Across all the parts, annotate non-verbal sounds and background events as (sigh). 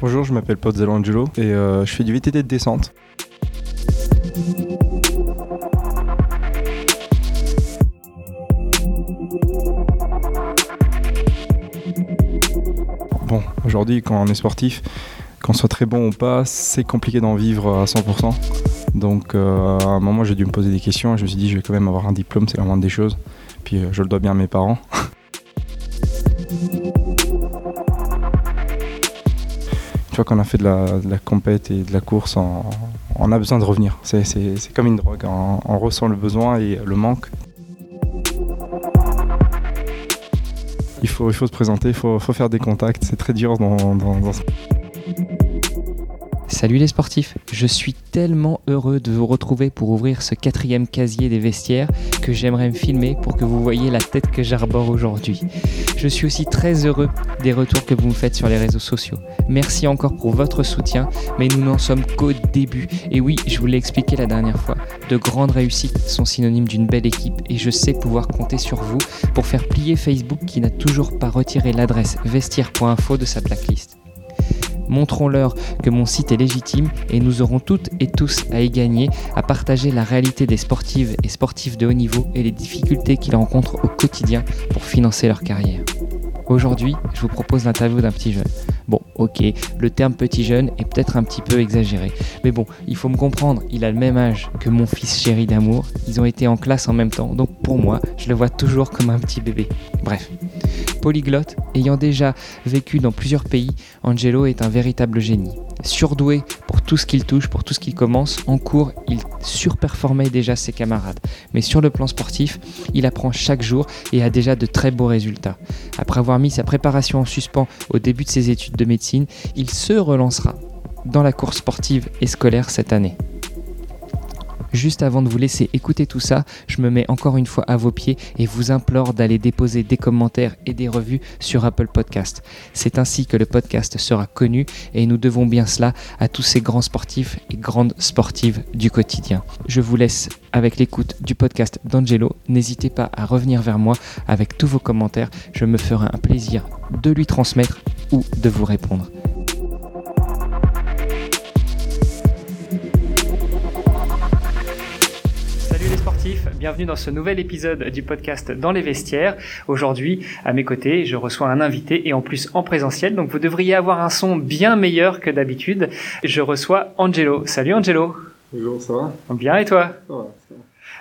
Bonjour, je m'appelle Pozzello Angelo et euh, je fais du VTT de descente. Bon, aujourd'hui, quand on est sportif, qu'on soit très bon ou pas, c'est compliqué d'en vivre à 100%. Donc, euh, à un moment, j'ai dû me poser des questions et je me suis dit, je vais quand même avoir un diplôme, c'est la moindre des choses. Puis, euh, je le dois bien à mes parents. (laughs) Une fois qu'on a fait de la, de compète et de la course, on, a besoin de revenir. C'est- comme une drogue, on, ressent le besoin et le manque. Il faut, il faut se présenter, il faut, faire des contacts, c'est très dur dans, dans- dans ce Salut les sportifs, je suis tellement heureux de vous retrouver pour ouvrir ce quatrième casier des vestiaires que j'aimerais me filmer pour que vous voyez la tête que j'arbore aujourd'hui. Je suis aussi très heureux des retours que vous me faites sur les réseaux sociaux. Merci encore pour votre soutien, mais nous n'en sommes qu'au début. Et oui, je vous l'ai expliqué la dernière fois, de grandes réussites sont synonymes d'une belle équipe et je sais pouvoir compter sur vous pour faire plier Facebook qui n'a toujours pas retiré l'adresse vestiaire.info de sa blacklist. Montrons-leur que mon site est légitime et nous aurons toutes et tous à y gagner, à partager la réalité des sportives et sportifs de haut niveau et les difficultés qu'ils rencontrent au quotidien pour financer leur carrière. Aujourd'hui, je vous propose l'interview d'un petit jeune. Bon, ok, le terme petit jeune est peut-être un petit peu exagéré, mais bon, il faut me comprendre, il a le même âge que mon fils chéri d'amour, ils ont été en classe en même temps, donc pour moi, je le vois toujours comme un petit bébé. Bref. Polyglotte, ayant déjà vécu dans plusieurs pays, Angelo est un véritable génie. Surdoué pour tout ce qu'il touche, pour tout ce qu'il commence, en cours, il surperformait déjà ses camarades. Mais sur le plan sportif, il apprend chaque jour et a déjà de très beaux résultats. Après avoir mis sa préparation en suspens au début de ses études de médecine, il se relancera dans la course sportive et scolaire cette année. Juste avant de vous laisser écouter tout ça, je me mets encore une fois à vos pieds et vous implore d'aller déposer des commentaires et des revues sur Apple Podcast. C'est ainsi que le podcast sera connu et nous devons bien cela à tous ces grands sportifs et grandes sportives du quotidien. Je vous laisse avec l'écoute du podcast d'Angelo. N'hésitez pas à revenir vers moi avec tous vos commentaires. Je me ferai un plaisir de lui transmettre ou de vous répondre. Bienvenue dans ce nouvel épisode du podcast Dans les vestiaires. Aujourd'hui, à mes côtés, je reçois un invité et en plus en présentiel, donc vous devriez avoir un son bien meilleur que d'habitude. Je reçois Angelo. Salut Angelo. Bonjour, ça va? Bien et toi?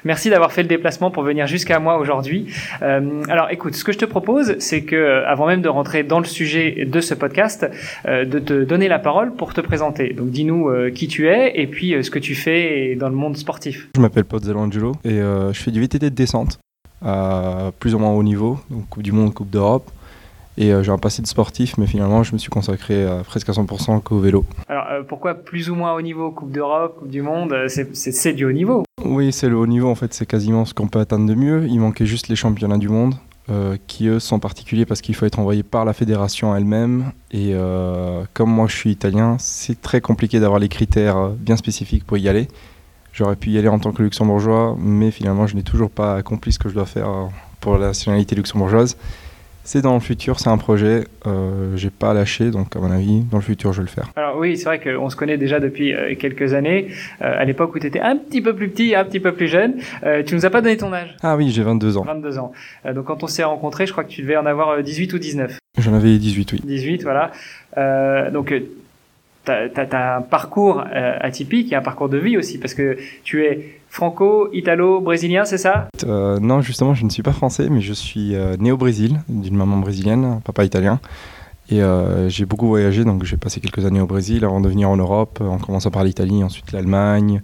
Merci d'avoir fait le déplacement pour venir jusqu'à moi aujourd'hui. Euh, alors écoute, ce que je te propose, c'est que euh, avant même de rentrer dans le sujet de ce podcast, euh, de te donner la parole pour te présenter. Donc dis-nous qui tu es et puis ce que tu fais dans le monde sportif. Je m'appelle Pozzello Angelo et je fais du VTT de descente à plus ou moins haut niveau, donc Coupe du Monde, Coupe d'Europe. Et euh, j'ai un passé de sportif, mais finalement je me suis consacré à presque à 100% qu'au vélo. Alors euh, pourquoi plus ou moins haut niveau Coupe d'Europe, Coupe du Monde euh, C'est du haut niveau? Oui, c'est le haut niveau en fait, c'est quasiment ce qu'on peut atteindre de mieux. Il manquait juste les championnats du monde, euh, qui eux sont particuliers parce qu'il faut être envoyé par la fédération elle-même. Et euh, comme moi je suis italien, c'est très compliqué d'avoir les critères euh, bien spécifiques pour y aller. J'aurais pu y aller en tant que luxembourgeois, mais finalement je n'ai toujours pas accompli ce que je dois faire euh, pour la nationalité luxembourgeoise. C'est dans le futur, c'est un projet, euh, j'ai pas lâché, donc à mon avis, dans le futur je vais le faire. Alors oui, c'est vrai qu'on se connaît déjà depuis euh, quelques années. Euh, à l'époque où tu étais un petit peu plus petit, un petit peu plus jeune, euh, tu nous as pas donné ton âge. Ah oui, j'ai 22 ans. 22 ans. Donc quand on s'est rencontrés, je crois que tu devais en avoir euh, 18 ou 19. J'en avais 18, oui. 18, voilà. Donc t'as as, un parcours atypique et un parcours de vie aussi, parce que tu es franco-italo-brésilien, c'est ça? Euh, non, justement, je ne suis pas français, mais je suis euh, né au Brésil, d'une maman brésilienne, papa italien. Et euh, j'ai beaucoup voyagé, donc j'ai passé quelques années au Brésil avant de venir en Europe, en commençant par l'Italie, ensuite l'Allemagne,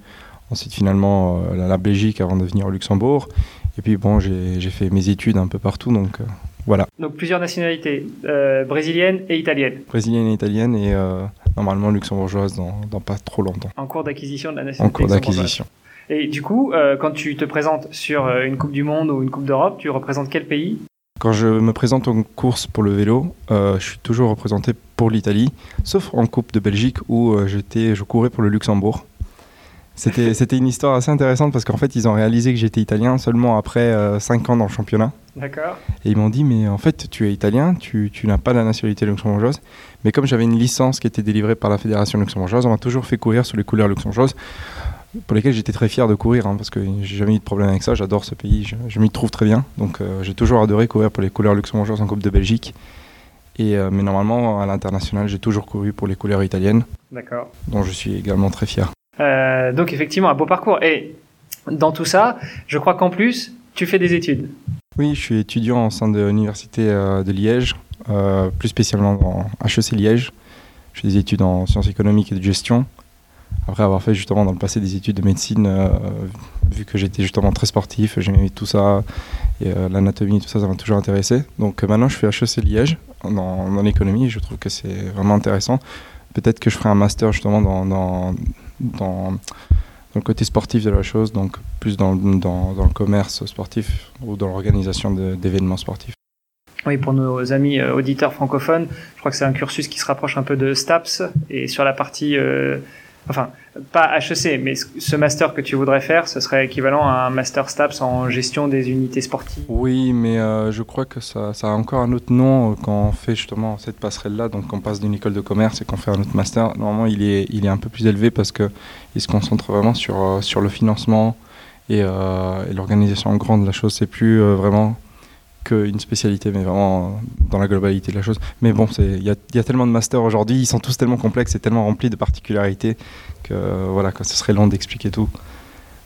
ensuite finalement la, la Belgique avant de venir au Luxembourg. Et puis bon, j'ai fait mes études un peu partout, donc voilà. Donc plusieurs nationalités, brésilienne et italienne, Brésilienne et italienne, et normalement luxembourgeoise dans, dans pas trop longtemps, en cours d'acquisition de la en nationalité. cours luxembourgeoise. d'acquisition. Et du coup, euh, quand tu te présentes sur euh, une Coupe du Monde ou une Coupe d'Europe, tu représentes quel pays? Quand je me présente en course pour le vélo, euh, je suis toujours représenté pour l'Italie, sauf en Coupe de Belgique où j'étais, je courais pour le Luxembourg. C'était, (laughs) c'était une histoire assez intéressante parce qu'en fait, ils ont réalisé que j'étais italien seulement après 5 ans dans le championnat. D'accord. Et ils m'ont dit, mais en fait, tu es italien, tu, tu n'as pas la nationalité luxembourgeoise. Mais comme j'avais une licence qui était délivrée par la Fédération luxembourgeoise, on m'a toujours fait courir sous les couleurs luxembourgeoises pour lesquelles j'étais très fier de courir, hein, parce que j'ai jamais eu de problème avec ça, j'adore ce pays, je, m'y trouve très bien. Donc euh, j'ai toujours adoré courir pour les couleurs luxembourgeoises en Coupe de Belgique. Et, euh, mais normalement, à l'international, j'ai toujours couru pour les couleurs italiennes. Dont je suis également très fier. Euh, donc effectivement, un beau parcours. Et dans tout ça, je crois qu'en plus, tu fais des études. Oui, je suis étudiant au sein de l'Université de Liège, plus spécialement dans HEC Liège. Je fais des études en sciences économiques et de gestion après avoir fait justement dans le passé des études de médecine, euh, vu que j'étais justement très sportif, j'aimais tout ça, euh, l'anatomie, tout ça, ça m'a toujours intéressé. Donc euh, maintenant, je fais HEC Liège dans, l'économie, je trouve que c'est vraiment intéressant. Peut-être que je ferai un master justement dans, le côté sportif de la chose, donc plus dans le commerce sportif ou dans l'organisation d'événements sportifs. Oui, pour nos amis auditeurs francophones, je crois que c'est un cursus qui se rapproche un peu de STAPS et sur la partie enfin, pas HEC, mais ce master que tu voudrais faire, ce serait équivalent à un master STAPS en gestion des unités sportives. Oui, mais euh, je crois que ça, a encore un autre nom euh, quand on fait justement cette passerelle-là, donc on passe d'une école de commerce et qu'on fait un autre master. Normalement, il est, il est un peu plus élevé parce qu'il se concentre vraiment sur, euh, sur le financement et, l'organisation grande de la chose. C'est plus vraiment qu'une spécialité, mais vraiment dans la globalité de la chose. Mais bon, il y y a, tellement de masters aujourd'hui, ils sont tous tellement complexes et tellement remplis de particularités que voilà, que ce serait long d'expliquer tout.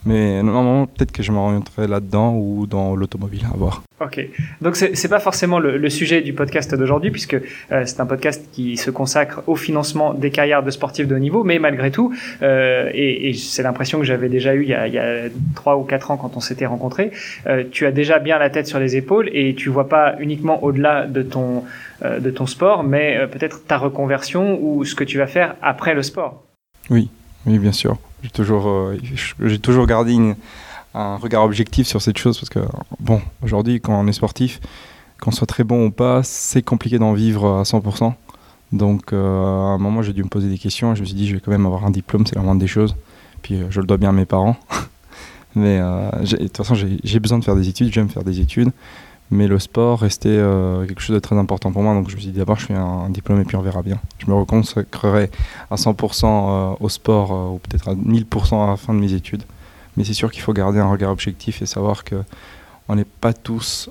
Mais normalement, peut-être que je m'orienterai là-dedans ou dans l'automobile, à voir. Ok, donc c'est pas forcément le, sujet du podcast d'aujourd'hui, puisque euh, c'est un podcast qui se consacre au financement des carrières de sportifs de haut niveau, mais malgré tout, euh, et, et c'est l'impression que j'avais déjà eu il y, a, il y a trois ou quatre ans quand on s'était rencontrés, euh, tu as déjà bien la tête sur les épaules et tu vois pas uniquement au-delà de ton de ton sport, mais peut-être ta reconversion ou ce que tu vas faire après le sport. Oui, oui, bien sûr. J'ai toujours, euh, toujours gardé un regard objectif sur cette chose parce que, bon, aujourd'hui, quand on est sportif, qu'on soit très bon ou pas, c'est compliqué d'en vivre à 100%. Donc, euh, à un moment, j'ai dû me poser des questions et je me suis dit, je vais quand même avoir un diplôme, c'est la moindre des choses. Puis, euh, je le dois bien à mes parents. (laughs) Mais de toute façon, j'ai besoin de faire des études, j'aime faire des études. Mais le sport restait euh, quelque chose de très important pour moi. Donc je me suis dit d'abord je fais un, diplôme et puis on verra bien. Je me reconsacrerai à 100% euh, au sport euh, ou peut-être à 1000% à la fin de mes études. Mais c'est sûr qu'il faut garder un regard objectif et savoir que on n'est pas tous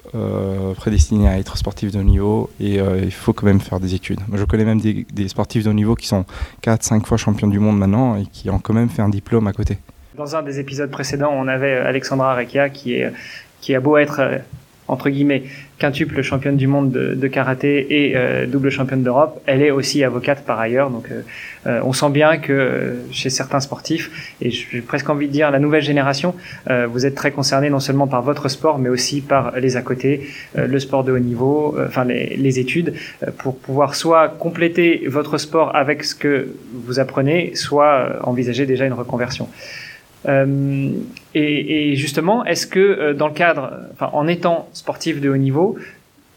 prédestinés à être sportifs de niveau et il faut quand même faire des études. je connais même des, sportifs de niveau qui sont 4-5 fois champions du monde maintenant et qui ont quand même fait un diplôme à côté. Dans un des épisodes précédents, on avait Alexandra Rekia qui, qui a beau être entre guillemets, quintuple championne du monde de, karaté et euh, double championne d'Europe, elle est aussi avocate par ailleurs. Donc, euh, euh, on sent bien que chez certains sportifs, et j'ai presque envie de dire la nouvelle génération, vous êtes très concernés non seulement par votre sport, mais aussi par les à côté, le sport de haut niveau, enfin les, les études, pour pouvoir soit compléter votre sport avec ce que vous apprenez, soit envisager déjà une reconversion. Euh, et, justement, est-ce que euh, dans le cadre, en étant sportif de haut niveau,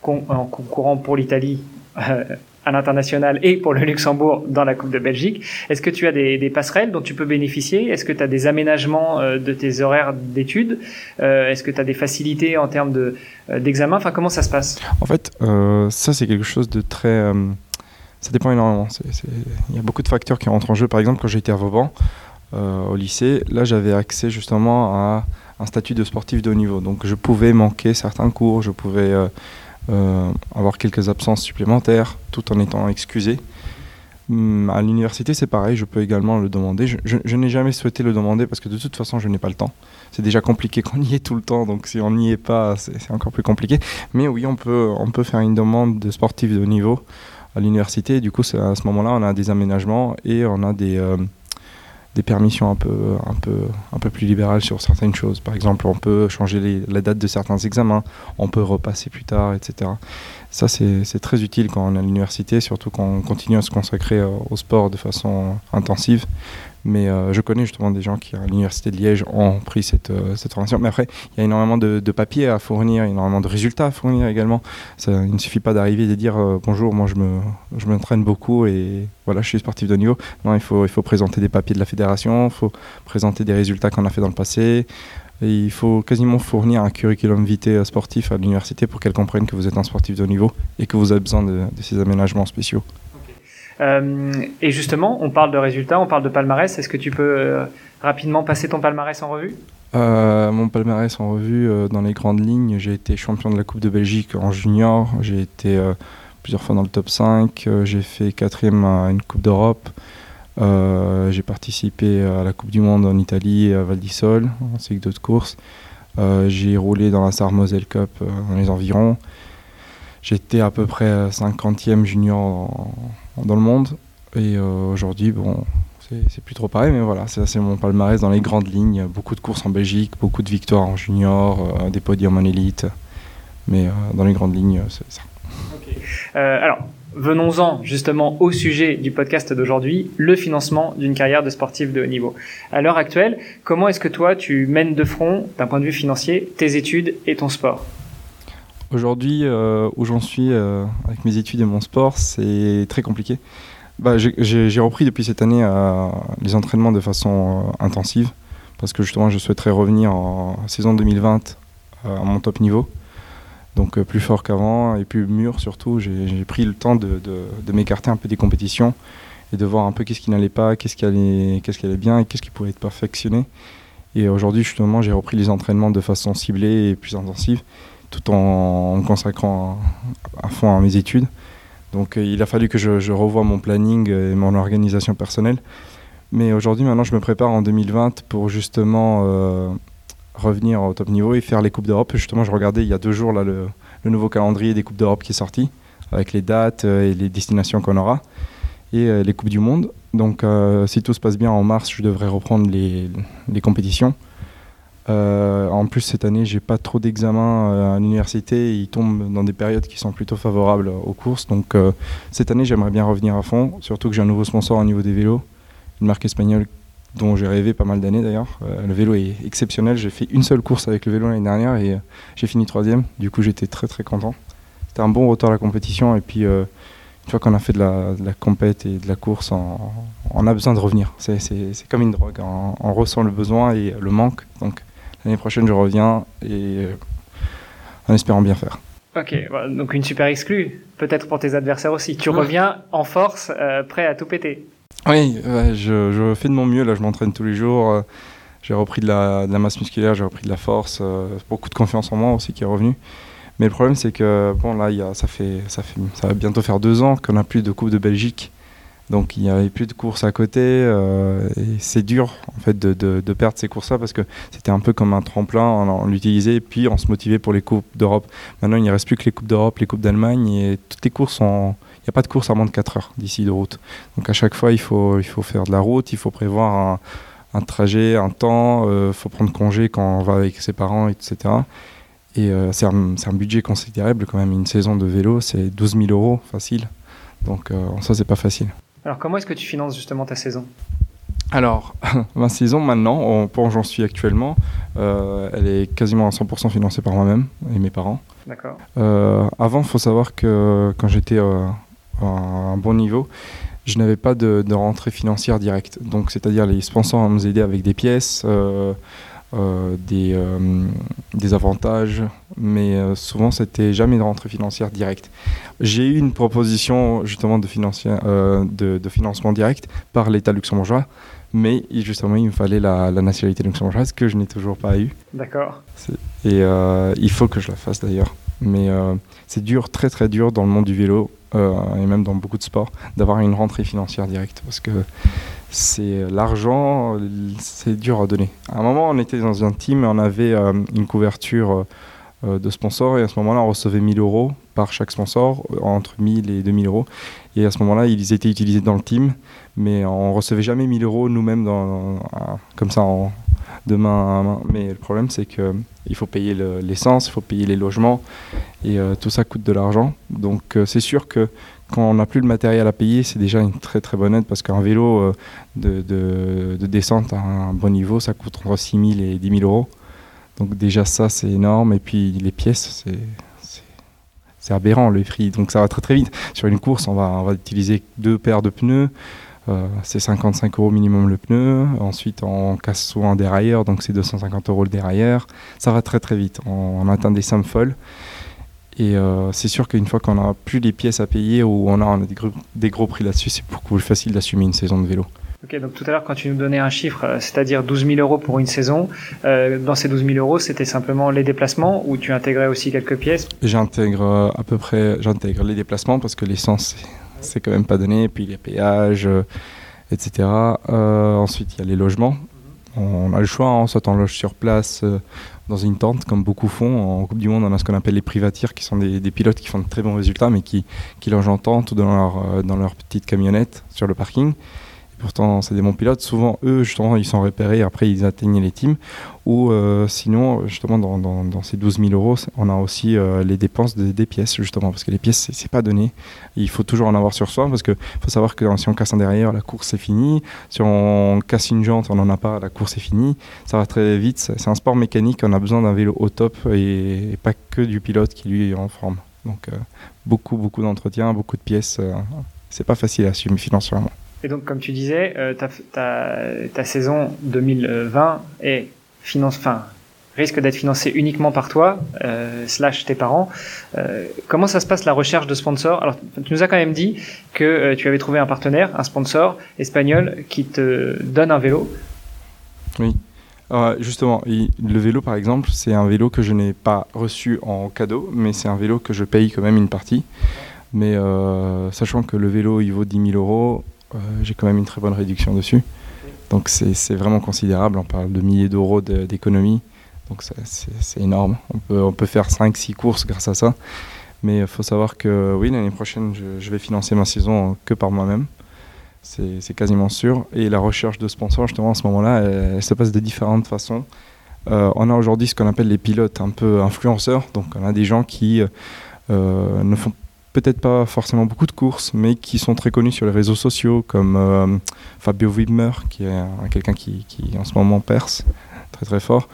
en concourant pour l'Italie euh, à l'international et pour le Luxembourg dans la Coupe de Belgique, est-ce que tu as des, passerelles dont tu peux bénéficier? Est-ce que tu as des aménagements de tes horaires d'études? Est-ce que tu as des facilités en termes de, d'examen? Enfin, comment ça se passe? En fait, ça c'est quelque chose de très... ça dépend énormément. Il y a beaucoup de facteurs qui rentrent en jeu. Par exemple, quand j'étais à Vauban, au lycée, là j'avais accès justement à un statut de sportif de haut niveau. Donc je pouvais manquer certains cours, je pouvais euh, euh, avoir quelques absences supplémentaires tout en étant excusé. Hum, à l'université, c'est pareil, je peux également le demander. Je, n'ai jamais souhaité le demander parce que de toute façon, je n'ai pas le temps. C'est déjà compliqué qu'on y est tout le temps, donc si on n'y est pas, c'est encore plus compliqué. Mais oui, on peut, on peut faire une demande de sportif de haut niveau à l'université. Du coup, à ce moment-là, on a des aménagements et on a des, des permissions un peu, un, peu, un peu plus libérales sur certaines choses. Par exemple, on peut changer la date de certains examens, on peut repasser plus tard, etc. Ça, c'est très utile quand on est à l'université, surtout quand on continue à se consacrer au sport de façon intensive. Mais euh, je connais justement des gens qui, à l'Université de Liège, ont pris cette, euh, cette formation. Mais après, il y a énormément de, papiers à fournir, énormément de résultats à fournir également. Il ne suffit pas d'arriver et de dire euh, bonjour, moi je me, je m'entraîne beaucoup et voilà, je suis sportif de niveau. Non, il faut, il faut présenter des papiers de la fédération, il faut présenter des résultats qu'on a fait dans le passé. Il faut quasiment fournir un curriculum vitae sportif à l'université pour qu'elle comprenne que vous êtes un sportif de haut niveau et que vous avez besoin de ces aménagements spéciaux. Euh, et justement, on parle de résultats, on parle de palmarès. Est-ce que tu peux euh, rapidement passer ton palmarès en revue? Euh, mon palmarès en revue, dans les grandes lignes, j'ai été champion de la Coupe de Belgique en junior, j'ai été plusieurs fois dans le top 5, euh, j'ai fait quatrième à une Coupe d'Europe, j'ai participé à la Coupe du Monde en Italie à Val di Sol, en cycle de course. Euh, j'ai roulé dans la Star Cup dans les environs. J'étais à peu près 50e junior en- dans le monde. Et euh, aujourd'hui, bon, c'est plus trop pareil, mais voilà, c'est mon palmarès dans les grandes lignes. Beaucoup de courses en Belgique, beaucoup de victoires en junior, euh, des podiums en élite. Mais euh, dans les grandes lignes, c'est ça. Alors, venons-en justement au sujet du podcast d'aujourd'hui, le financement d'une carrière de sportif de haut niveau. À l'heure actuelle, comment est-ce que toi, tu mènes de front, d'un point de vue financier, tes études et ton sport? Aujourd'hui, euh, où j'en suis euh, avec mes études et mon sport, c'est très compliqué. Bah, j'ai- repris depuis cette année euh, les entraînements de façon intensive parce que justement je souhaiterais revenir en saison 2020 euh, à mon top niveau. Donc plus fort qu'avant et plus mûr surtout. J'ai pris le temps de, m'écarter un peu des compétitions et de voir un peu qu'est-ce qui n'allait pas, qu'est-ce qui allait, qu'est-ce qui allait bien et qu'est-ce qui pourrait être perfectionné. Et aujourd'hui justement j'ai repris les entraînements de façon ciblée et plus intensive tout en me consacrant à, fond à mes études. Donc euh, il a fallu que je, revoie mon planning et mon organisation personnelle. Mais aujourd'hui, maintenant, je me prépare en 2020 pour justement euh, revenir au top niveau et faire les Coupes d'Europe. Justement, je regardais il y a deux jours le, nouveau calendrier des Coupes d'Europe qui est sorti, avec les dates euh, et les destinations qu'on aura, et euh, les Coupes du Monde. Donc euh, si tout se passe bien, en mars, je devrais reprendre les compétitions. Euh, en plus, cette année, j'ai pas trop d'examens euh, à l'université. Ils tombent dans des périodes qui sont plutôt favorables aux courses. Donc, euh, cette année, j'aimerais bien revenir à fond. Surtout que j'ai un nouveau sponsor au niveau des vélos, une marque espagnole dont j'ai rêvé pas mal d'années d'ailleurs. Le vélo est exceptionnel. J'ai fait une seule course avec le vélo l'année dernière et j'ai fini troisième. Du coup, j'étais très très content. C'était un bon retour à la compétition. Et puis, une fois qu'on a fait de la, compète et de la course, on, a besoin de revenir. C'est comme une drogue. On, on ressent le besoin et le manque. Donc, L'année prochaine, je reviens et euh, en espérant bien faire. Ok, voilà, donc une super exclue, peut-être pour tes adversaires aussi. Tu Ouais. reviens en force, euh, prêt à tout péter. Oui, je, je fais de mon mieux. Là, je m'entraîne tous les jours. euh, J'ai repris de la, de la masse musculaire, j'ai repris de la force, beaucoup de confiance en moi aussi qui est revenu. Mais le problème, c'est que bon, là, y a, ça, fait, ça, fait, ça va bientôt faire deux ans qu'on n'a plus de Coupe de Belgique. Donc, il n'y avait plus de courses à côté. euh, c'est dur, en fait, de, perdre ces courses-là parce que c'était un peu comme un tremplin. On, l'utilisait et puis on se motivait pour les Coupes d'Europe. Maintenant, il ne reste plus que les Coupes d'Europe, les Coupes d'Allemagne et toutes les courses sont. Il n'y a pas de course à moins de 4 heures d'ici de route. Donc à chaque fois, il faut, il faut faire de la route, il faut prévoir un, trajet, un temps, il faut prendre congé quand on va avec ses parents, etc. Et euh, c'est un, un budget considérable quand même. Une saison de vélo, c'est 12 000 euros facile. Donc euh, ça, c'est pas facile. Alors comment est-ce que tu finances justement ta saison? Alors, (laughs) ma saison maintenant, au point où j'en suis actuellement, euh, elle est quasiment à 100% financée par moi-même et mes parents. D'accord. Euh, avant, il faut savoir que quand j'étais euh, à un bon niveau, je n'avais pas de, de rentrée financière directe. Donc, c'est-à-dire les sponsors nous aidaient avec des pièces, des, euh, des avantages, mais euh, souvent, c'était jamais de rentrée financière directe. J'ai eu une proposition justement de, euh, de, de financement direct par l'État luxembourgeois, mais justement, il me fallait la, la nationalité luxembourgeoise que je n'ai toujours pas eu. D'accord. Et euh, il faut que je la fasse d'ailleurs. Mais euh, c'est dur, très très dur dans le monde du vélo euh, et même dans beaucoup de sports d'avoir une rentrée financière directe parce que c'est l'argent, c'est dur à donner. À un moment, on était dans un team et on avait euh, une couverture euh, de sponsors et à ce moment-là, on recevait 1000 euros par chaque sponsor, euh, entre 1000 et 2000 euros. Et à ce moment-là, ils étaient utilisés dans le team, mais on recevait jamais 1000 euros nous-mêmes euh, comme ça en- de main à main. Mais le problème, c'est qu'il faut payer l'essence, il faut payer les logements, et tout ça coûte de l'argent. Donc c'est sûr que quand on n'a plus le matériel à payer, c'est déjà une très très bonne aide parce qu'un vélo de, de, descente à un bon niveau, ça coûte entre 6 000 et 10 000 euros. Donc déjà ça, c'est énorme. Et puis les pièces, c'est aberrant le prix. Donc ça va très très vite. Sur une course, on va utiliser deux paires de pneus. Euh, c'est 55 euros minimum le pneu. Ensuite, on casse souvent un dérailleur, donc c'est 250 euros le dérailleur. Ça va très très vite. On, atteint des sommes folles. Et euh, c'est sûr qu'une fois qu'on n'a plus les pièces à payer ou on a, des, gros, des gros prix là-dessus, c'est beaucoup plus facile d'assumer une saison de vélo. Ok, donc tout à l'heure, quand tu nous donnais un chiffre, euh, c'est-à-dire 12 000 euros pour une saison, euh, dans ces 12 000 euros, c'était simplement les déplacements ou tu intégrais aussi quelques pièces? J'intègre à peu près, j'intègre les déplacements parce que l'essence, c'est quand même pas donné, puis les péages, etc. ensuite, il y a les logements. On a le choix, hein, soit on loge sur place dans une tente, comme beaucoup font. En Coupe du Monde, on a ce qu'on appelle les privatiers, qui sont des, pilotes qui font de très bons résultats, mais qui, qui logent en tente ou dans leur, dans leur petite camionnette sur le parking pourtant c'est des bons pilotes. Souvent, eux, justement, ils sont repérés, après ils atteignent les teams. Ou euh, sinon, justement, dans, ces 12 000 euros, on a aussi euh, les dépenses des pièces, justement, parce que les pièces, c'est pas donné. Il faut toujours en avoir sur soi, parce qu'il faut savoir que si on casse un derrière, la course est finie. Si on casse une jante, on n'en a pas, la course est finie. Ça va très vite. C'est un sport mécanique, on a besoin d'un vélo au top et, pas que du pilote qui lui est en forme. Donc, euh, beaucoup, beaucoup d'entretien, beaucoup de pièces. c'est pas facile à assumer financièrement. Et donc, comme tu disais, euh, ta, saison 2020 est finance, enfin, risque d'être financée uniquement par toi, euh, slash tes parents. Euh, comment ça se passe la recherche de sponsors? Alors, tu nous as quand même dit que euh, tu avais trouvé un partenaire, un sponsor espagnol qui te donne un vélo. Oui. justement, le vélo, par exemple, c'est un vélo que je n'ai pas reçu en cadeau, mais c'est un vélo que je paye quand même une partie. Mais sachant que le vélo, il vaut 10 000 euros, euh, j'ai quand même une très bonne réduction dessus. Donc c'est vraiment considérable, on parle de milliers d'euros d'économie, donc c'est énorme. On peut, on peut faire 5-6 courses grâce à ça. Mais il faut savoir que oui, l'année prochaine, je, vais financer ma saison que par moi-même. C'est quasiment sûr. Et la recherche de sponsors, justement, à ce moment-là, elle, se passe de différentes façons. Euh, on a aujourd'hui ce qu'on appelle les pilotes un peu influenceurs. Donc on a des gens qui euh, ne font peut-être pas forcément beaucoup de courses, mais qui sont très connus sur les réseaux sociaux, comme euh, Fabio Wimmer, qui est quelqu'un qui, qui, en ce moment perce très très fort.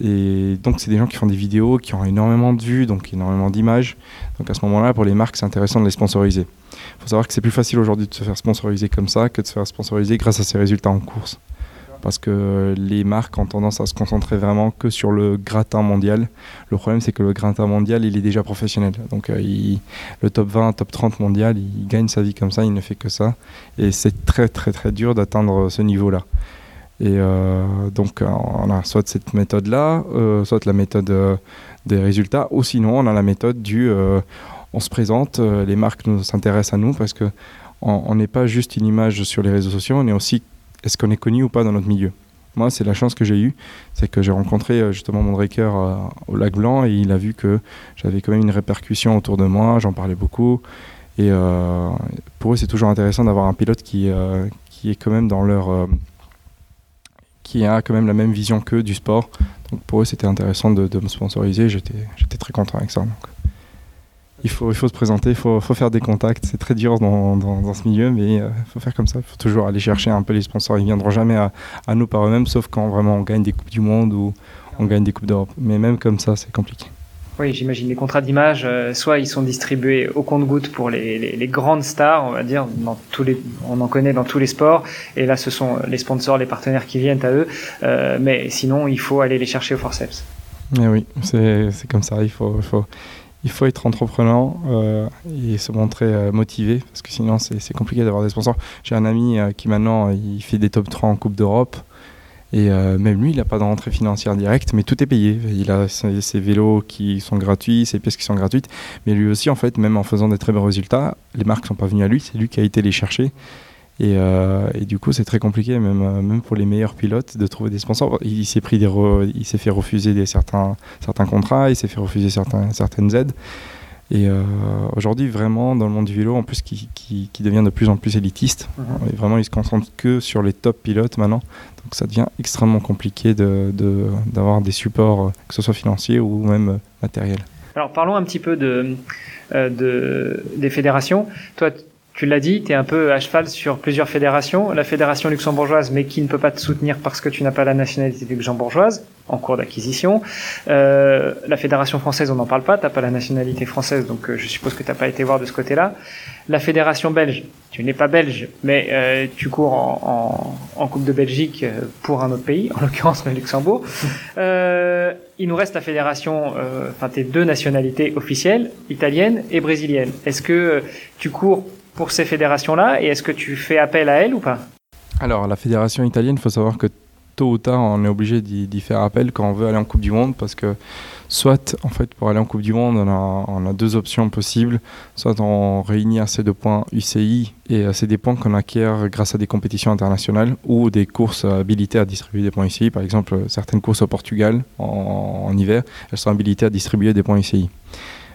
Et donc c'est des gens qui font des vidéos, qui ont énormément de vues, donc énormément d'images. Donc à ce moment-là, pour les marques, c'est intéressant de les sponsoriser. Il faut savoir que c'est plus facile aujourd'hui de se faire sponsoriser comme ça que de se faire sponsoriser grâce à ses résultats en course parce que les marques ont tendance à se concentrer vraiment que sur le gratin mondial. Le problème, c'est que le gratin mondial, il est déjà professionnel. Donc, euh, le top 20, top 30 mondial, il gagne sa vie comme ça, il ne fait que ça. Et c'est très, très, très dur d'atteindre ce niveau-là. Et euh, donc, on a soit cette méthode-là, euh, soit la méthode des résultats, ou sinon, on a la méthode du on se présente, les marques s'intéressent à nous parce que on n'est pas juste une image sur les réseaux sociaux, on est aussi est-ce qu'on est connu ou pas dans notre milieu? Moi, c'est la chance que j'ai eue, c'est que j'ai rencontré euh, justement mon euh, au Lac Blanc et il a vu que j'avais quand même une répercussion autour de moi, j'en parlais beaucoup. Et euh, pour eux, c'est toujours intéressant d'avoir un pilote qui, qui est quand même dans leur. qui a quand même la même vision qu'eux du sport. Donc pour eux, c'était intéressant de, me sponsoriser. J'étais très content avec ça. Il faut, il faut se présenter, il faut, faut, faire des contacts. C'est très dur dans, dans, ce milieu, mais il euh, faut faire comme ça. Il faut toujours aller chercher un peu les sponsors. Ils ne viendront jamais à, à nous par eux-mêmes, sauf quand vraiment on gagne des Coupes du Monde ou on gagne des Coupes d'Europe. Mais même comme ça, c'est compliqué. Oui, j'imagine les contrats d'image, euh, soit ils sont distribués au compte-goutte pour les, les, les, grandes stars, on va dire, dans tous les, on en connaît dans tous les sports, et là ce sont les sponsors, les partenaires qui viennent à eux, euh, mais sinon il faut aller les chercher au forceps. Mais oui, c'est comme ça, il faut, il faut, il faut être entreprenant euh, et se montrer euh, motivé parce que sinon c'est compliqué d'avoir des sponsors. J'ai un ami euh, qui maintenant il fait des top 3 en Coupe d'Europe et même lui il n'a pas de rentrée financière directe mais tout est payé. Il a ses, vélos qui sont gratuits, ses pièces qui sont gratuites mais lui aussi en fait même en faisant des très bons résultats les marques sont pas venues à lui, c'est lui qui a été les chercher. Et, et, du coup, c'est très compliqué, même, même pour les meilleurs pilotes, de trouver des sponsors. Il, s'est pris des, il s'est fait refuser des certains, certains contrats, il s'est fait refuser certains, certaines aides. Et aujourd'hui, vraiment, dans le monde du vélo, en plus, qui, qui, devient de plus en plus élitiste, mhm. et vraiment, ils se concentrent que sur les top pilotes maintenant. Donc ça devient extrêmement compliqué d'avoir de, des supports, que ce soit financiers ou même matériels. Alors parlons un petit peu de, de, des fédérations. Toi, tu l'as dit, tu es un peu à cheval sur plusieurs fédérations. La fédération luxembourgeoise, mais qui ne peut pas te soutenir parce que tu n'as pas la nationalité luxembourgeoise, en cours d'acquisition. Euh, la fédération française, on n'en parle pas, tu n'as pas la nationalité française, donc euh, je suppose que tu n'as pas été voir de ce côté-là. La fédération belge, tu n'es pas belge, mais euh, tu cours en, en, Coupe de Belgique euh, pour un autre pays, (laughs) en l'occurrence le Luxembourg. (laughs) Euh, il nous reste la fédération, euh, enfin tes deux nationalités officielles, italienne et brésilienne. Est-ce que tu cours pour ces fédérations-là et est-ce que tu fais appel à elles ou pas? Alors, la fédération italienne, il faut savoir que tôt ou tard, on est obligé d'y faire appel quand on veut aller en Coupe du Monde parce que soit, en fait, pour aller en Coupe du Monde, on a, deux options possibles. Soit on réunit assez de points UCI et assez des points qu'on acquiert grâce à des compétitions internationales ou des courses habilitées à distribuer des points UCI. Par exemple, certaines courses au Portugal en, en hiver, elles sont habilitées à distribuer des points UCI.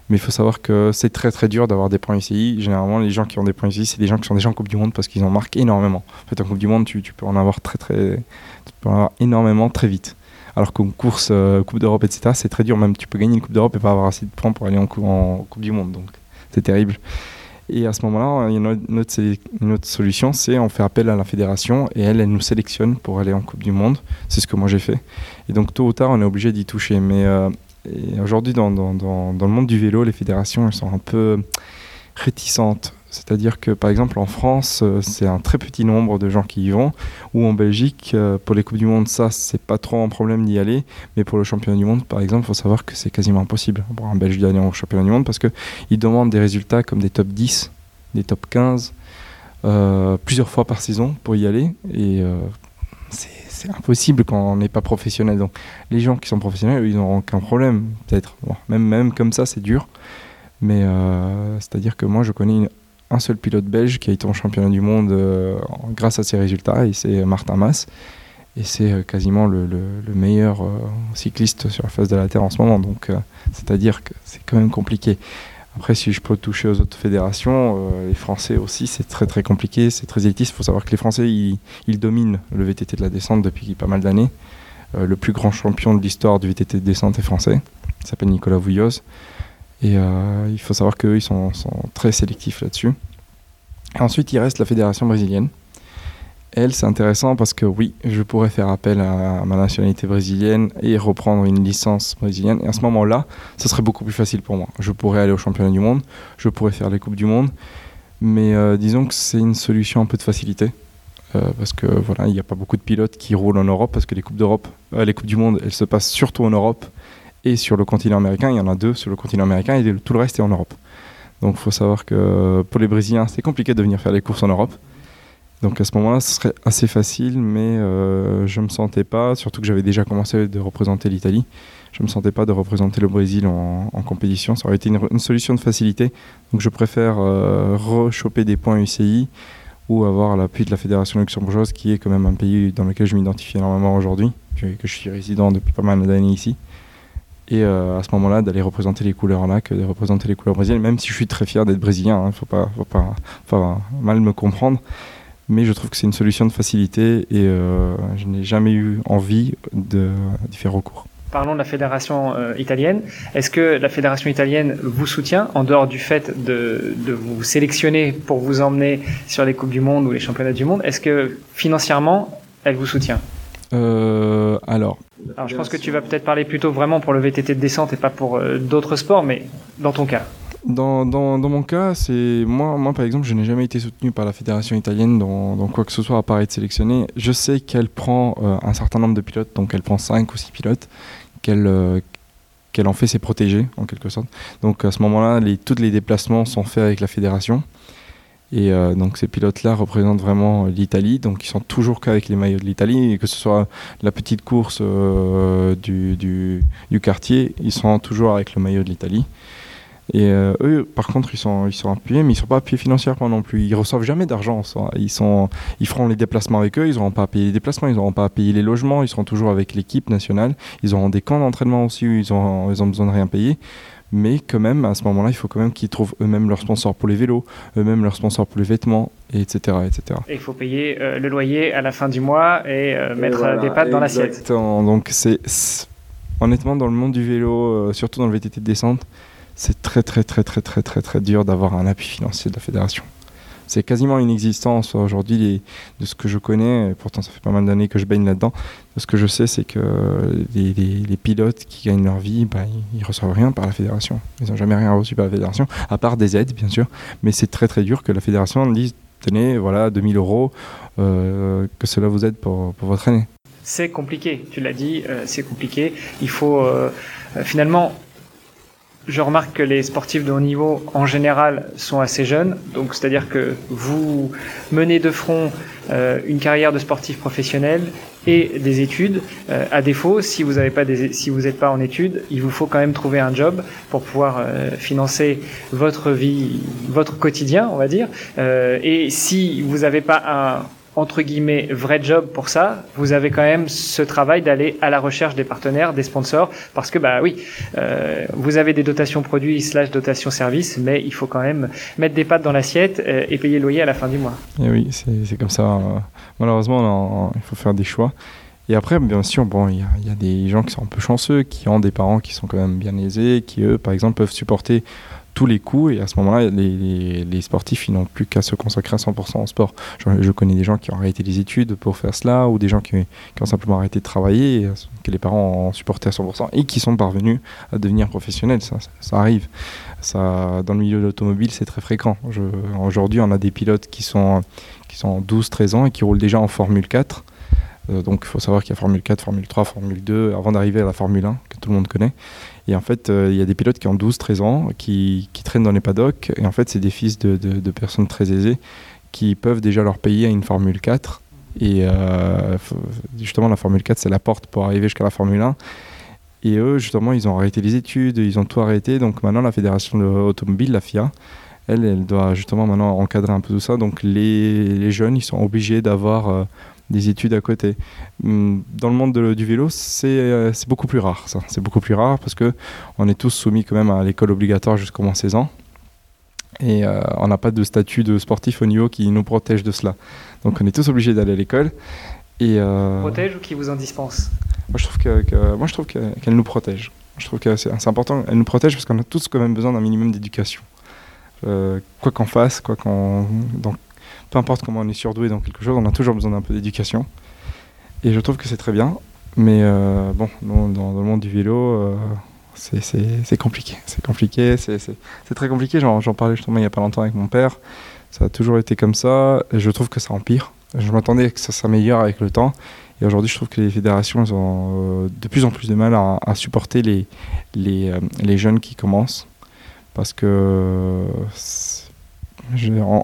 Mais il faut savoir que c'est très très dur d'avoir des points UCI. Généralement, les gens qui ont des points UCI, c'est des gens qui sont déjà en Coupe du Monde parce qu'ils en marquent énormément. En fait, en Coupe du Monde, tu, peux en avoir très très, tu peux en avoir énormément très vite. Alors qu'une course, euh, Coupe d'Europe, etc., c'est très dur. Même tu peux gagner une Coupe d'Europe et pas avoir assez de points pour aller en, Coupe du Monde. Donc, c'est terrible. Et à ce moment-là, il y a une autre, une autre solution, c'est on fait appel à la fédération et elle, elle nous sélectionne pour aller en Coupe du Monde. C'est ce que moi j'ai fait. Et donc tôt ou tard, on est obligé d'y toucher. Mais euh, aujourd'hui, dans, le monde du vélo, les fédérations, sont un peu réticentes. C'est-à-dire que, par exemple, en France, euh, c'est un très petit nombre de gens qui y vont, ou en Belgique, euh, pour les Coupes du Monde, ça, c'est pas trop un problème d'y aller, mais pour le championnat du monde, par exemple, il faut savoir que c'est quasiment impossible. Pour un Belge d'aller au championnat du monde parce qu'ils demandent des résultats comme des top 10, des top 15, euh, plusieurs fois par saison pour y aller, et c'est impossible quand on n'est pas professionnel. Donc les gens qui sont professionnels, ils n'auront aucun problème, peut-être. même, même comme ça, c'est dur. Mais euh, c'est-à-dire que moi, je connais un seul pilote belge qui a été en championnat du monde euh, grâce à ses résultats, et c'est Martin Mas. Et c'est euh, quasiment le, meilleur cycliste sur la face de la Terre en ce moment. Donc c'est-à-dire que c'est quand même compliqué. Après, si je peux toucher aux autres fédérations, euh, les Français aussi, c'est très très compliqué, c'est très élitiste. Il faut savoir que les Français, ils, dominent le VTT de la descente depuis pas mal d'années. Euh, le plus grand champion de l'histoire du VTT de descente est français. Il s'appelle Nicolas Vouilloz. Et euh, il faut savoir qu'eux, ils sont, sont très sélectifs là-dessus. Ensuite, il reste la fédération brésilienne. Elle, c'est intéressant parce que oui, je pourrais faire appel à ma nationalité brésilienne et reprendre une licence brésilienne. Et à ce moment-là, ce serait beaucoup plus facile pour moi. Je pourrais aller au championnat du monde, je pourrais faire les Coupes du Monde. Mais euh, disons que c'est une solution un peu de facilité. Euh, parce que voilà, il n'y a pas beaucoup de pilotes qui roulent en Europe parce que les Coupes d'Europe, euh, les Coupes du Monde, elles se passent surtout en Europe et sur le continent américain. Il y en a deux sur le continent américain et tout le reste est en Europe. Donc il faut savoir que pour les Brésiliens, c'est compliqué de venir faire les courses en Europe. Donc à ce moment-là, ce serait assez facile, mais euh, je ne me sentais pas, surtout que j'avais déjà commencé de représenter l'Italie, je ne me sentais pas de représenter le Brésil en, compétition. Ça aurait été une, solution de facilité. Donc je préfère euh, rechoper des points UCI ou avoir l'appui de la Fédération luxembourgeoise, qui est quand même un pays dans lequel je m'identifie énormément aujourd'hui, que, je suis résident depuis pas mal d'années ici. Et euh, à ce moment-là, d'aller représenter les couleurs là, que de représenter les couleurs brésiliennes, même si je suis très fier d'être brésilien, il hein, ne faut pas, mal me comprendre mais je trouve que c'est une solution de facilité et euh, je n'ai jamais eu envie de, d'y faire recours. Parlons de la fédération euh, italienne. Est-ce que la fédération italienne vous soutient en dehors du fait de, de, vous sélectionner pour vous emmener sur les Coupes du Monde ou les Championnats du Monde? Est-ce que financièrement, elle vous soutient? Euh, alors. alors. je pense que tu vas peut-être parler plutôt vraiment pour le VTT de descente et pas pour d'autres sports, mais dans ton cas. Dans, mon cas, c'est moi, par exemple, je n'ai jamais été soutenu par la fédération italienne dans, quoi que ce soit à part être sélectionné. Je sais qu'elle prend euh, un certain nombre de pilotes, donc elle prend 5 ou 6 pilotes, qu'elle euh, qu'elle en fait ses protégés en quelque sorte. Donc à ce moment-là, les, tous les déplacements sont faits avec la fédération. Et euh, donc ces pilotes-là représentent vraiment l'Italie, donc ils sont toujours qu'avec les maillots de l'Italie, que ce soit la petite course du, quartier, ils sont toujours avec le maillot de l'Italie. Et euh, eux, par contre, ils sont, ils sont appuyés, mais ils ne sont pas appuyés financièrement non plus. Ils ne reçoivent jamais d'argent. Ils, sont, ils feront les déplacements avec eux, ils n'auront pas à payer les déplacements, ils n'auront pas à payer les logements, ils seront toujours avec l'équipe nationale. Ils auront des camps d'entraînement aussi où ils n'ont ils ont besoin de rien payer. Mais quand même, à ce moment-là, il faut quand même qu'ils trouvent eux-mêmes leurs sponsors pour les vélos, eux-mêmes leurs sponsors pour les vêtements, etc. etc. Et il faut payer euh, le loyer à la fin du mois et, mettre des pattes dans l'assiette. Donc c'est honnêtement dans le monde du vélo, surtout dans le VTT de descente, c'est très très très très très très très dur d'avoir un appui financier de la fédération. C'est quasiment inexistant aujourd'hui de ce que je connais, et pourtant ça fait pas mal d'années que je baigne là-dedans. De ce que je sais, c'est que les, pilotes qui gagnent leur vie, bah, ils, reçoivent rien par la fédération. Ils n'ont jamais rien reçu par la fédération, à part des aides bien sûr. Mais c'est très très dur que la fédération dise tenez, voilà, 2000 euros, euh, que cela vous aide pour, pour votre année. C'est compliqué, tu l'as dit, euh, c'est compliqué. Il faut euh, finalement je remarque que les sportifs de haut niveau, en général, sont assez jeunes. Donc, c'est-à-dire que vous menez de front euh, une carrière de sportif professionnel et des études. Euh, à défaut, si vous n'avez pas des, si vous n'êtes pas en études, il vous faut quand même trouver un job pour pouvoir euh, financer votre vie, votre quotidien, on va dire. et si vous n'avez pas un entre guillemets vrai job pour ça, vous avez quand même ce travail d'aller à la recherche des partenaires, des sponsors, parce que bah oui, euh, vous avez des dotations produits slash dotations services, mais il faut quand même mettre des pattes dans l'assiette euh, et payer le loyer à la fin du mois. Et oui, c'est comme ça. Euh, malheureusement, il faut faire des choix. Et après, bien sûr, bon, il y, y, a des gens qui sont un peu chanceux, qui ont des parents qui sont quand même bien aisés, qui eux, par exemple, peuvent supporter tous les coups et à ce moment-là, les, sportifs, ils n'ont plus qu'à se consacrer à 100% au sport. Je, connais des gens qui ont arrêté les études pour faire cela ou des gens qui, ont simplement arrêté de travailler, que les parents ont supporté à 100% et qui sont parvenus à devenir professionnels. Ça, arrive. Dans le milieu de l'automobile, c'est très fréquent. Aujourd'hui, on a des pilotes qui sont, qui sont 12-13 ans et qui roulent déjà en Formule 4. Euh, donc il faut savoir qu'il y a Formule 4, Formule 3, Formule 2 avant d'arriver à la Formule 1 que tout le monde connaît. Et en fait, euh, il y a des pilotes qui ont 12-13 ans, qui, traînent dans les paddocks. Et en fait, c'est des fils de, personnes très aisées qui peuvent déjà leur payer à une Formule 4. Et euh, justement, la Formule 4, c'est la porte pour arriver jusqu'à la Formule 1. Et eux, justement, ils ont arrêté les études, ils ont tout arrêté. Donc maintenant, la fédération automobile, la FIA, elle, elle doit justement maintenant encadrer un peu tout ça. Donc les, les jeunes, ils sont obligés d'avoir euh, des études à côté. Hum, dans le monde du vélo, euh, c'est beaucoup plus rare, ça. C'est beaucoup plus rare parce que on est tous soumis quand même à l'école obligatoire jusqu'au moins 16 ans. Et euh, on n'a pas de statut de sportif au niveau qui nous protège de cela. Donc on est tous obligés d'aller à l'école. Et euh, protège ou qui vous en dispense? Moi je trouve que, moi je trouve qu'elle nous protège. Je trouve que c'est important. Elle nous protège parce qu'on a tous quand même besoin d'un minimum d'éducation. quoi qu'on fasse, quoi qu'on donc peu importe comment on est surdoué dans quelque chose, on a toujours besoin d'un peu d'éducation. Et je trouve que c'est très bien. Mais euh, bon, dans, le monde du vélo, euh, c'est compliqué. C'est compliqué, c'est très compliqué. J'en parlais justement il n'y a pas longtemps avec mon père. Ça a toujours été comme ça. Et je trouve que ça empire. Je m'attendais que ça s'améliore avec le temps. Et aujourd'hui, je trouve que les fédérations ont euh, de plus en plus de mal à, supporter les, les, jeunes qui commencent. Parce que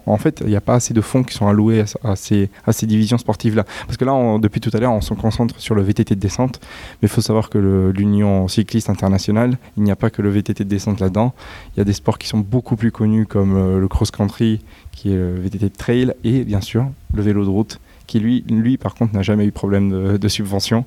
en, fait, il n'y a pas assez de fonds qui sont alloués à, ces, divisions sportives-là. Parce que là, depuis tout à l'heure, on se concentre sur le VTT de descente, mais il faut savoir que l'Union cycliste internationale, il n'y a pas que le VTT de descente là-dedans. Il y a des sports qui sont beaucoup plus connus comme euh, le cross-country, qui est le VTT de trail, et bien sûr le vélo de route, qui lui, lui par contre, n'a jamais eu problème de subvention.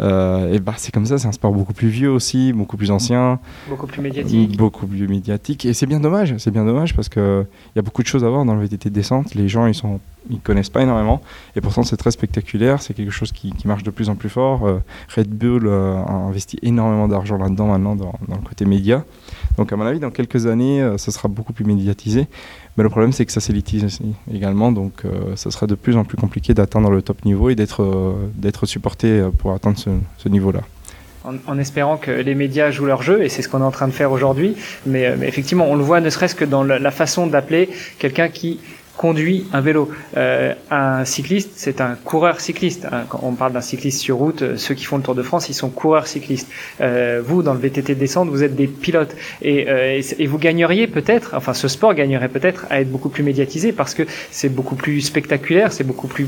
Euh, et bah, c'est comme ça, c'est un sport beaucoup plus vieux aussi, beaucoup plus ancien. Beaucoup plus médiatique. Beaucoup plus médiatique. Et c'est bien dommage, c'est bien dommage parce qu'il y a beaucoup de choses à voir dans le VTT de descente. Les gens, ils sont ils connaissent pas énormément et pourtant c'est très spectaculaire c'est quelque chose qui, qui, marche de plus en plus fort euh, Red Bull euh, a investi énormément d'argent là-dedans maintenant dans, dans, le côté média donc à mon avis dans quelques années ça sera beaucoup plus médiatisé mais le problème, c'est que ça s'élitise également, donc euh, ça sera de plus en plus compliqué d'atteindre le top niveau et d'être euh, supporté euh, pour atteindre ce, niveau-là. En, espérant que les médias jouent leur jeu, et c'est ce qu'on est en train de faire aujourd'hui. Mais, mais, effectivement, on le voit ne serait-ce que dans la façon d'appeler quelqu'un qui conduit un vélo. Euh, un cycliste, c'est un coureur cycliste. Hein. Quand on parle d'un cycliste sur route, euh, ceux qui font le Tour de France, ils sont coureurs cyclistes. Euh, vous, dans le VTT de descente, vous êtes des pilotes. Et, euh, et, vous gagneriez peut-être, enfin ce sport gagnerait peut-être à être beaucoup plus médiatisé parce que c'est beaucoup plus spectaculaire, c'est beaucoup plus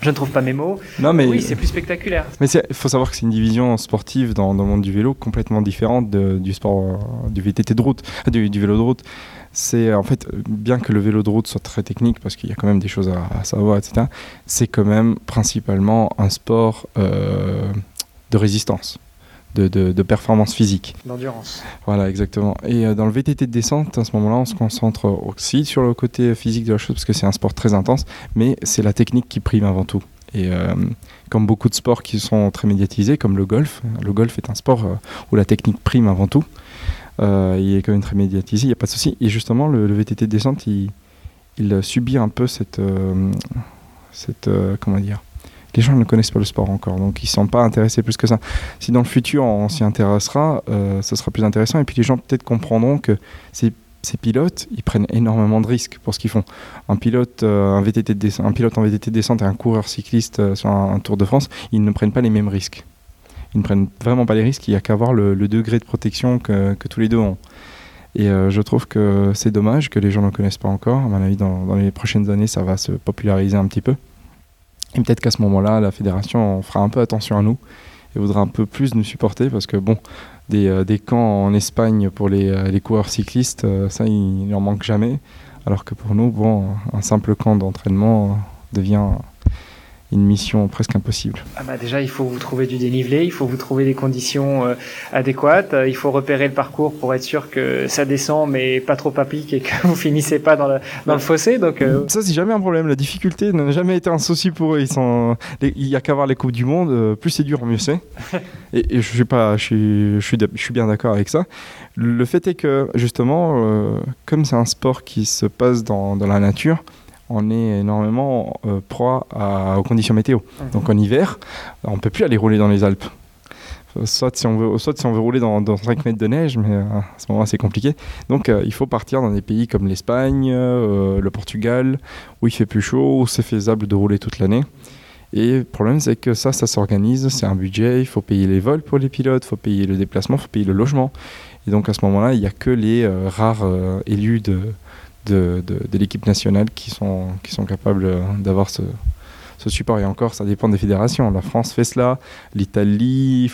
je ne trouve pas mes mots. Non, mais oui, c'est plus spectaculaire. Mais il faut savoir que c'est une division sportive dans, dans, le monde du vélo complètement différente de, du sport du VTT de route, du, du vélo de route c'est en fait, bien que le vélo de route soit très technique, parce qu'il y a quand même des choses à, savoir, etc., c'est quand même principalement un sport euh, de résistance. de, de, performance physique. D'endurance. Voilà, exactement. Et dans le VTT de descente, à ce moment-là, on se concentre aussi sur le côté physique de la chose, parce que c'est un sport très intense, mais c'est la technique qui prime avant tout. Et comme beaucoup de sports qui sont très médiatisés, comme le golf, le golf est un sport où la technique prime avant tout. Il est quand même très médiatisé, il n'y a pas de souci. Et justement, le, le VTT de descente, il, subit un peu cette, cette comment dire, les gens ne connaissent pas le sport encore, donc ils ne sont pas intéressés plus que ça. Si dans le futur on s'y intéressera, euh, sera plus intéressant. Et puis les gens peut-être comprendront que ces, pilotes, ils prennent énormément de risques pour ce qu'ils font. Un pilote, euh, un, VTT de un pilote en VTT de descente et un coureur cycliste euh, sur un, Tour de France, ils ne prennent pas les mêmes risques. Ils ne prennent vraiment pas les risques, il n'y a qu'à voir le, degré de protection que, tous les deux ont. Et je trouve que c'est dommage que les gens ne connaissent pas encore. À mon avis, dans, les prochaines années, ça va se populariser un petit peu. Et peut-être qu'à ce moment-là, la fédération fera un peu attention à nous et voudra un peu plus nous supporter parce que bon, des, euh, camps en Espagne pour les, euh, coureurs cyclistes, euh, ça, il n'en manque jamais. Alors que pour nous, bon, un simple camp d'entraînement devient une mission presque impossible. Ah bah déjà, il faut vous trouver du dénivelé, il faut vous trouver des conditions euh, adéquates, euh, il faut repérer le parcours pour être sûr que ça descend mais pas trop à pic et que (laughs) vous finissez pas dans le, dans le fossé. Donc euh, ça c'est jamais un problème. La difficulté n'a jamais été un souci pour eux. Ils sont, il y a qu'à voir les coupes du monde. plus c'est dur, mieux c'est. (laughs) et, je suis pas, je suis, je suis, je suis bien d'accord avec ça. Le fait est que justement, comme c'est un sport qui se passe dans, dans la nature on est énormément euh, proie aux conditions météo. Mhm. Donc en hiver, on ne peut plus aller rouler dans les Alpes. Soit si on veut, soit si on veut rouler dans, 5 mètres de neige, mais euh, à ce moment-là c'est compliqué. Donc euh, il faut partir dans des pays comme l'Espagne, le Portugal, où il fait plus chaud, où c'est faisable de rouler toute l'année. Et le problème, c'est que ça, ça s'organise, c'est un budget, il faut payer les vols pour les pilotes, il faut payer le déplacement, il faut payer le logement. Et donc à ce moment-là, il n'y a que les rares élus de, de, de, l'équipe nationale qui sont, qui sont capables euh, d'avoir ce, ce, support. Et encore, ça dépend des fédérations. La France fait cela, l'Italie,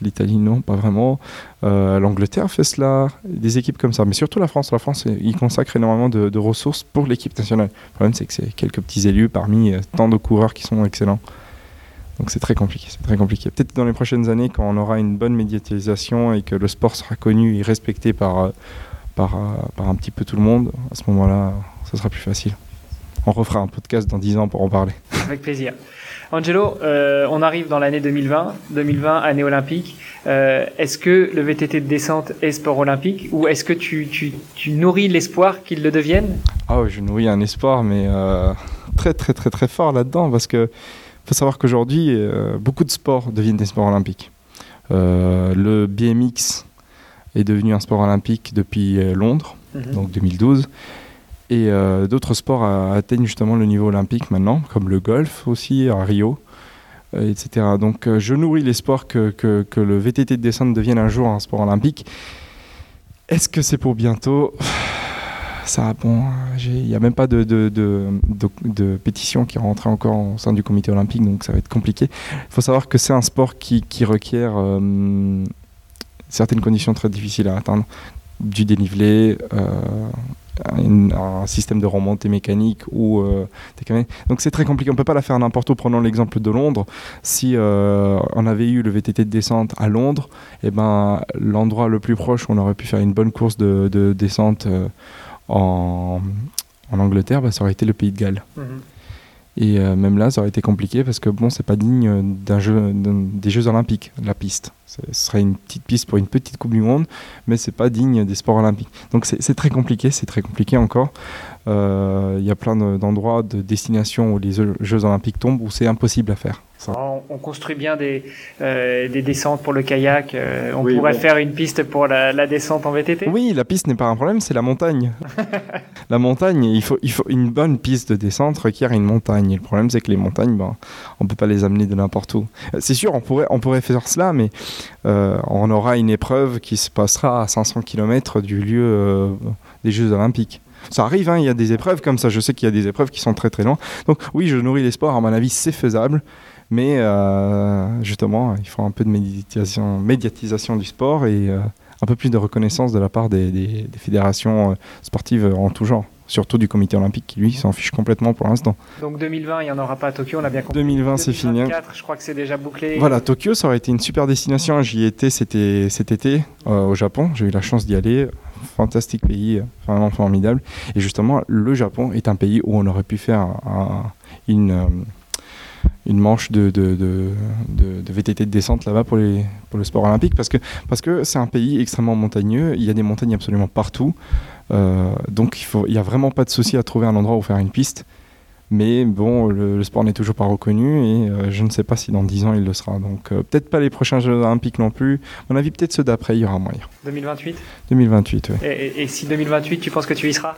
l'Italie non, pas vraiment. Euh, L'Angleterre fait cela, des équipes comme ça. Mais surtout la France. La France, il consacre énormément de, ressources pour l'équipe nationale. Le problème, c'est que c'est quelques petits élus parmi euh, tant de coureurs qui sont excellents. Donc c'est très compliqué, c'est très compliqué. Peut-être dans les prochaines années, quand on aura une bonne médiatisation et que le sport sera connu et respecté par par, euh, par un petit peu tout le monde, à ce moment-là, ça sera plus facile. On refera un podcast dans 10 ans pour en parler. (laughs) Avec plaisir. Angelo, euh, on arrive dans l'année 2020, 2020 année olympique. Euh, est-ce que le VTT de descente est sport olympique ou est-ce que tu, tu, tu nourris l'espoir qu'il le devienne? Ah oui, je nourris un espoir, mais très très très très fort là-dedans parce que faut savoir qu'aujourd'hui beaucoup de sports deviennent des sports olympiques. le BMX est devenu un sport olympique depuis euh, Londres, mhm. donc 2012. Et euh, d'autres sports atteignent justement le niveau olympique maintenant, comme le golf aussi à Rio, euh, etc. Donc je nourris l'espoir que, que, que, le VTT de descente devienne un jour un sport olympique. Est-ce que c'est pour bientôt? (sighs) Ça, bon, il n'y a même pas de, de, de, de, pétition qui est rentrée encore au sein du comité olympique, donc ça va être compliqué. Il faut savoir que c'est un sport qui, qui requiert certaines conditions très difficiles à atteindre, du dénivelé, euh, un, système de remontée mécanique ou euh, donc c'est très compliqué. On peut pas la faire n'importe où. Prenons l'exemple de Londres. Si euh, on avait eu le VTT de descente à Londres et eh ben l'endroit le plus proche où on aurait pu faire une bonne course de, descente en, Angleterre bah, ça aurait été le Pays de Galles. Mhm. Et euh, même là, ça aurait été compliqué parce que bon, c'est pas digne d'un jeu, des Jeux Olympiques, la piste. Ce serait une petite piste pour une petite Coupe du Monde, mais c'est pas digne des sports olympiques. Donc c'est très compliqué, c'est très compliqué encore. Euh, il y a plein d'endroits, de, destinations où les Jeux Olympiques tombent où c'est impossible à faire. On, construit bien des, euh, des descentes pour le kayak. Euh, on pourrait faire une piste pour la, descente en VTT Oui, la piste n'est pas un problème, c'est la montagne. (laughs) la montagne, il faut, il faut une bonne piste de descente requiert une montagne. Et le problème, c'est que les montagnes, ben, on ne peut pas les amener de n'importe où. C'est sûr, on pourrait, on pourrait faire cela, mais on aura une épreuve qui se passera à 500 km du lieu des Jeux Olympiques. Ça arrive, hein, il y a des épreuves comme ça. Je sais qu'il y a des épreuves qui sont très très loin. Donc oui, je nourris l'espoir. À mon avis, c'est faisable. Mais euh, justement, il faut un peu de médiatisation, médiatisation du sport et euh, un peu plus de reconnaissance de la part des, fédérations euh, sportives en tout genre surtout du comité olympique qui lui s'en fiche complètement pour l'instant. Donc 2020, il n'y en aura pas à Tokyo, on a bien compris. 2020, c'est fini. 2024, je crois que c'est déjà bouclé. Voilà, Tokyo, ça aurait été une super destination. J'y étais cet été euh, au Japon. J'ai eu la chance d'y aller. Fantastique pays, vraiment formidable. Et justement, le Japon est un pays où on aurait pu faire un- une, euh, une manche de, de, de, de- de VTT de descente là-bas pour, les, pour le sport olympique parce que parce que c'est un pays extrêmement montagneux. Il y a des montagnes absolument partout. Euh, donc il faut, il y a vraiment pas de souci à trouver un endroit où faire une piste. Mais bon, le, le sport n'est toujours pas reconnu et euh, je ne sais pas si dans 10 ans il le sera. Donc euh, peut-être pas les prochains Jeux Olympiques non plus. À mon avis, peut-être ceux d'après, il y aura moyen. 2028 2028, oui. et, et- et si 2028, tu penses que tu y seras?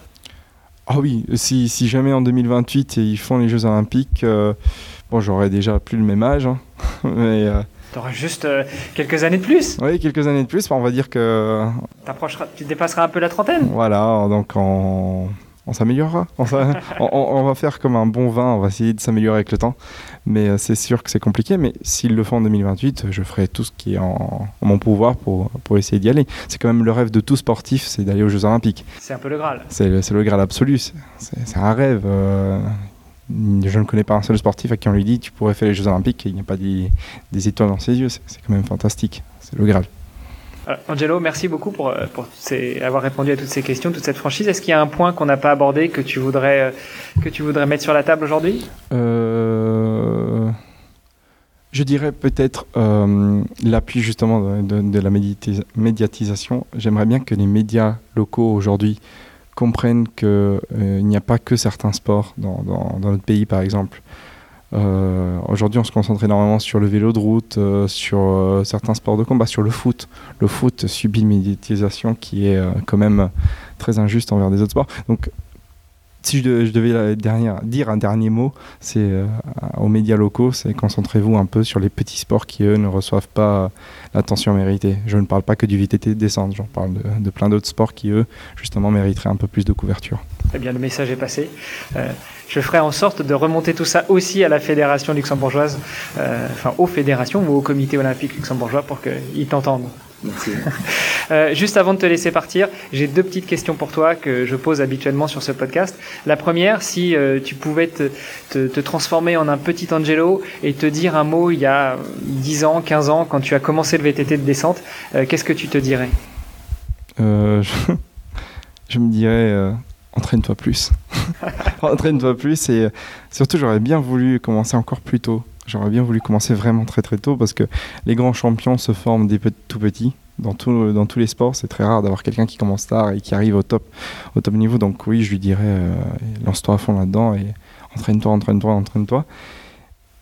Ah oui, si, si jamais en 2028 ils font les Jeux Olympiques, bon, j'aurai déjà plus le même âge. hein. (laughs) Mais euh, Tu auras juste euh, quelques années de plus. oui, quelques années de plus, on va dire que tu dépasseras un peu la trentaine. voilà, donc on, on s'améliorera. (laughs) On, va faire comme un bon vin, on va essayer de s'améliorer avec le temps. Mais euh, c'est sûr que c'est compliqué. Mais s'ils le font en 2028, je ferai tout ce qui est en, en mon pouvoir pour, pour essayer d'y aller. C'est quand même le rêve de tout sportif, c'est d'aller aux Jeux Olympiques. C'est un peu le Graal. C'est le, Graal absolu. C'est c'est un rêve. euh, je ne connais pas un seul sportif à qui on lui dit tu pourrais faire les Jeux Olympiques et il n'y a pas des, des étoiles dans ses yeux. C'est quand même fantastique. C'est le Graal. Euh, Angelo, merci beaucoup pour, euh, pour ces- avoir répondu à toutes ces questions, toute cette franchise. Est-ce qu'il y a un point qu'on n'a pas abordé que tu voudrais, euh, que tu voudrais mettre sur la table aujourd'hui? Euh, je dirais peut-être euh, l'appui justement de, de- de la médiatisation. J'aimerais bien que les médias locaux aujourd'hui comprennent qu'il n'y a pas que certains sports dans, notre pays par exemple. Euh, aujourd'hui on se concentre énormément sur le vélo de route, euh, sur euh, certains sports de combat, sur le foot. Le foot subit une médiatisation qui est euh, quand même très injuste envers des autres sports. Donc si je, de- je devais dernière, dire un dernier mot, c'est euh, aux médias locaux, c'est concentrez-vous un peu sur les petits sports qui, eux, ne reçoivent pas euh, l'attention méritée. Je ne parle pas que du VTT de descente, j'en parle de, plein d'autres sports qui, eux, justement, mériteraient un peu plus de couverture. Eh bien, le message est passé. Euh, je ferai en sorte de remonter tout ça aussi à la fédération luxembourgeoise, euh, enfin aux fédérations ou au comité olympique luxembourgeois pour qu'ils t'entendent. (laughs) Euh, juste avant de te laisser partir, j'ai deux petites questions pour toi que je pose habituellement sur ce podcast. La première, si euh, tu pouvais te, te, te transformer en un petit Angelo et te dire un mot il y a 10 ans, 15 ans, quand tu as commencé le VTT de descente, euh, qu'est-ce que tu te dirais? Euh, je, (laughs) je me dirais, euh, entraîne-toi plus. (laughs) entraîne-toi plus et surtout, j'aurais bien voulu commencer encore plus tôt. J'aurais bien voulu commencer vraiment très très tôt parce que les grands champions se forment des tout petits. Dans, tout- dans tous les sports, c'est très rare d'avoir quelqu'un qui commence tard et qui arrive au top, au top niveau. Donc oui, je lui dirais, euh, lance-toi à fond là-dedans et entraîne-toi, entraîne-toi, entraîne-toi.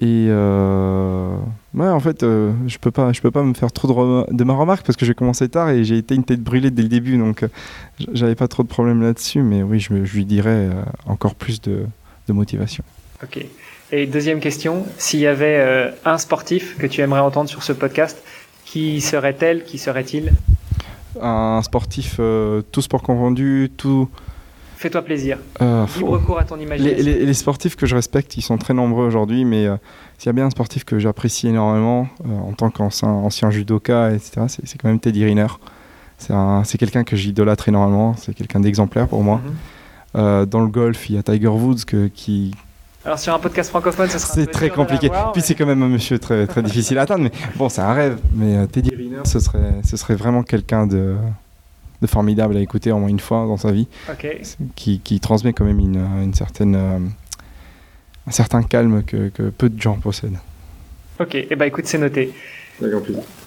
Et euh, ouais, en fait, euh, je peux peux pas me faire trop de, de ma remarque parce que j'ai commencé tard et j'ai été une tête brûlée dès le début, donc euh, j'avais pas trop de problèmes là-dessus. Mais oui, je, je lui dirais euh, encore plus de, de motivation. Ok. Et deuxième question, s'il y avait euh, un sportif que tu aimerais entendre sur ce podcast, qui serait-elle, qui serait-il? Un sportif, euh, tout sport confondu, tout. Fais-toi plaisir. euh, Libre cours à ton imagination. les- les sportifs que je respecte, ils sont très nombreux aujourd'hui, mais euh, s'il y a bien un sportif que j'apprécie énormément euh, en tant qu'ancien ancien judoka, etc., c'est quand même Teddy Riner. C'est un- c'est quelqu'un que j'idolâtre énormément, c'est quelqu'un d'exemplaire pour moi. Mhm. Dans le golf, il y a Tiger Woods que- qui. Alors sur un podcast francophone, ce sera C'est très compliqué. Puis mais- c'est quand même un monsieur très, très difficile à atteindre, mais bon, c'est un rêve. Mais euh, Teddy Riner, ce serait, ce serait vraiment quelqu'un de, de formidable à écouter au moins une fois dans sa vie. Qui, qui transmet quand même une, une certaine, euh, un certain calme que, que peu de gens possèdent. Ok. Eh ben écoute, c'est noté.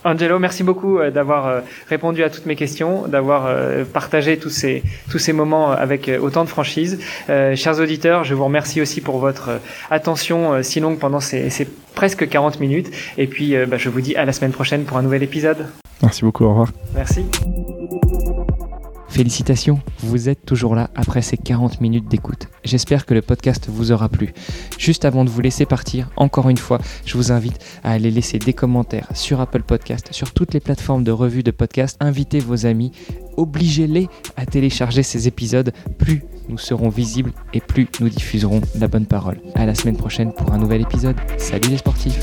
Angelo, merci beaucoup euh, d'avoir euh, répondu à toutes mes questions, d'avoir euh, partagé tous ces, tous ces moments avec autant de franchise. Euh, chers auditeurs, je vous remercie aussi pour votre attention si longue pendant ces, ces presque 40 minutes. Et puis, euh, bah, je vous dis à la semaine prochaine pour un nouvel épisode. Merci beaucoup, au revoir. Merci. Félicitations, vous êtes toujours là après ces 40 minutes d'écoute. J'espère que le podcast vous aura plu. Juste avant de vous laisser partir, encore une fois, je vous invite à aller laisser des commentaires sur Apple Podcast, sur toutes les plateformes de revue de podcast. Invitez vos amis, obligez-les à télécharger ces épisodes. Plus nous serons visibles et plus nous diffuserons la bonne parole. À la semaine prochaine pour un nouvel épisode. Salut les sportifs